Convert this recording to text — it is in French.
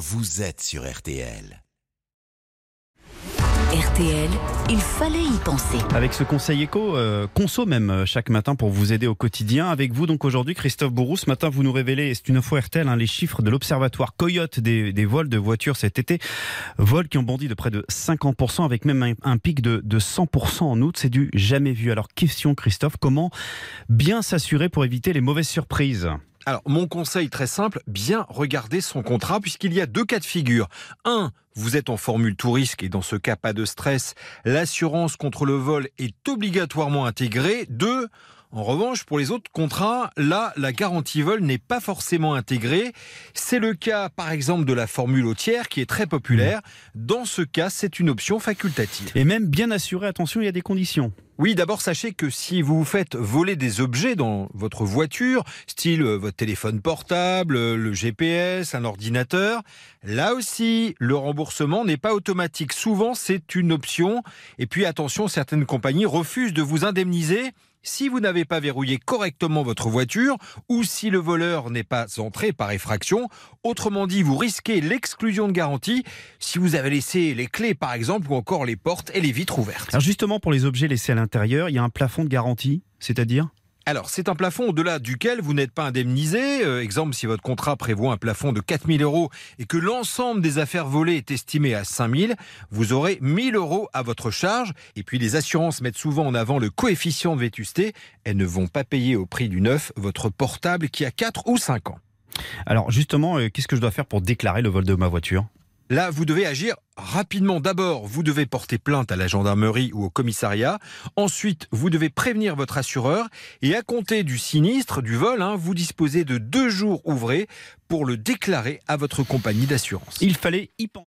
vous êtes sur RTL. RTL, il fallait y penser. Avec ce conseil éco, euh, conso même euh, chaque matin pour vous aider au quotidien. Avec vous donc aujourd'hui, Christophe Bourou, ce matin vous nous révélez, c'est une info RTL, hein, les chiffres de l'observatoire Coyote des, des vols de voitures cet été. Vols qui ont bondi de près de 50% avec même un, un pic de, de 100% en août. C'est du jamais vu. Alors question Christophe, comment bien s'assurer pour éviter les mauvaises surprises? Alors, mon conseil très simple, bien regarder son contrat puisqu'il y a deux cas de figure. Un, vous êtes en formule tout risque et dans ce cas, pas de stress. L'assurance contre le vol est obligatoirement intégrée. Deux, en revanche, pour les autres contrats, là, la garantie vol n'est pas forcément intégrée. C'est le cas, par exemple, de la formule au tiers qui est très populaire. Dans ce cas, c'est une option facultative. Et même bien assuré, attention, il y a des conditions. Oui, d'abord sachez que si vous vous faites voler des objets dans votre voiture, style euh, votre téléphone portable, euh, le GPS, un ordinateur, là aussi, le remboursement n'est pas automatique. Souvent, c'est une option. Et puis attention, certaines compagnies refusent de vous indemniser si vous n'avez pas verrouillé correctement votre voiture ou si le voleur n'est pas entré par effraction. Autrement dit, vous risquez l'exclusion de garantie si vous avez laissé les clés par exemple ou encore les portes et les vitres ouvertes. Alors justement, pour les objets laissés à l'intérieur, il y a un plafond de garantie, c'est-à-dire? Alors, c'est un plafond au-delà duquel vous n'êtes pas indemnisé. Euh, exemple, si votre contrat prévoit un plafond de 4000 euros et que l'ensemble des affaires volées est estimé à 5000, vous aurez 1000 euros à votre charge. Et puis, les assurances mettent souvent en avant le coefficient de vétusté. Elles ne vont pas payer au prix du neuf votre portable qui a 4 ou 5 ans. Alors justement, euh, qu'est-ce que je dois faire pour déclarer le vol de ma voiture? Là, vous devez agir rapidement. D'abord, vous devez porter plainte à la gendarmerie ou au commissariat. Ensuite, vous devez prévenir votre assureur. Et à compter du sinistre, du vol, hein, vous disposez de deux jours ouvrés pour le déclarer à votre compagnie d'assurance. Il fallait y penser.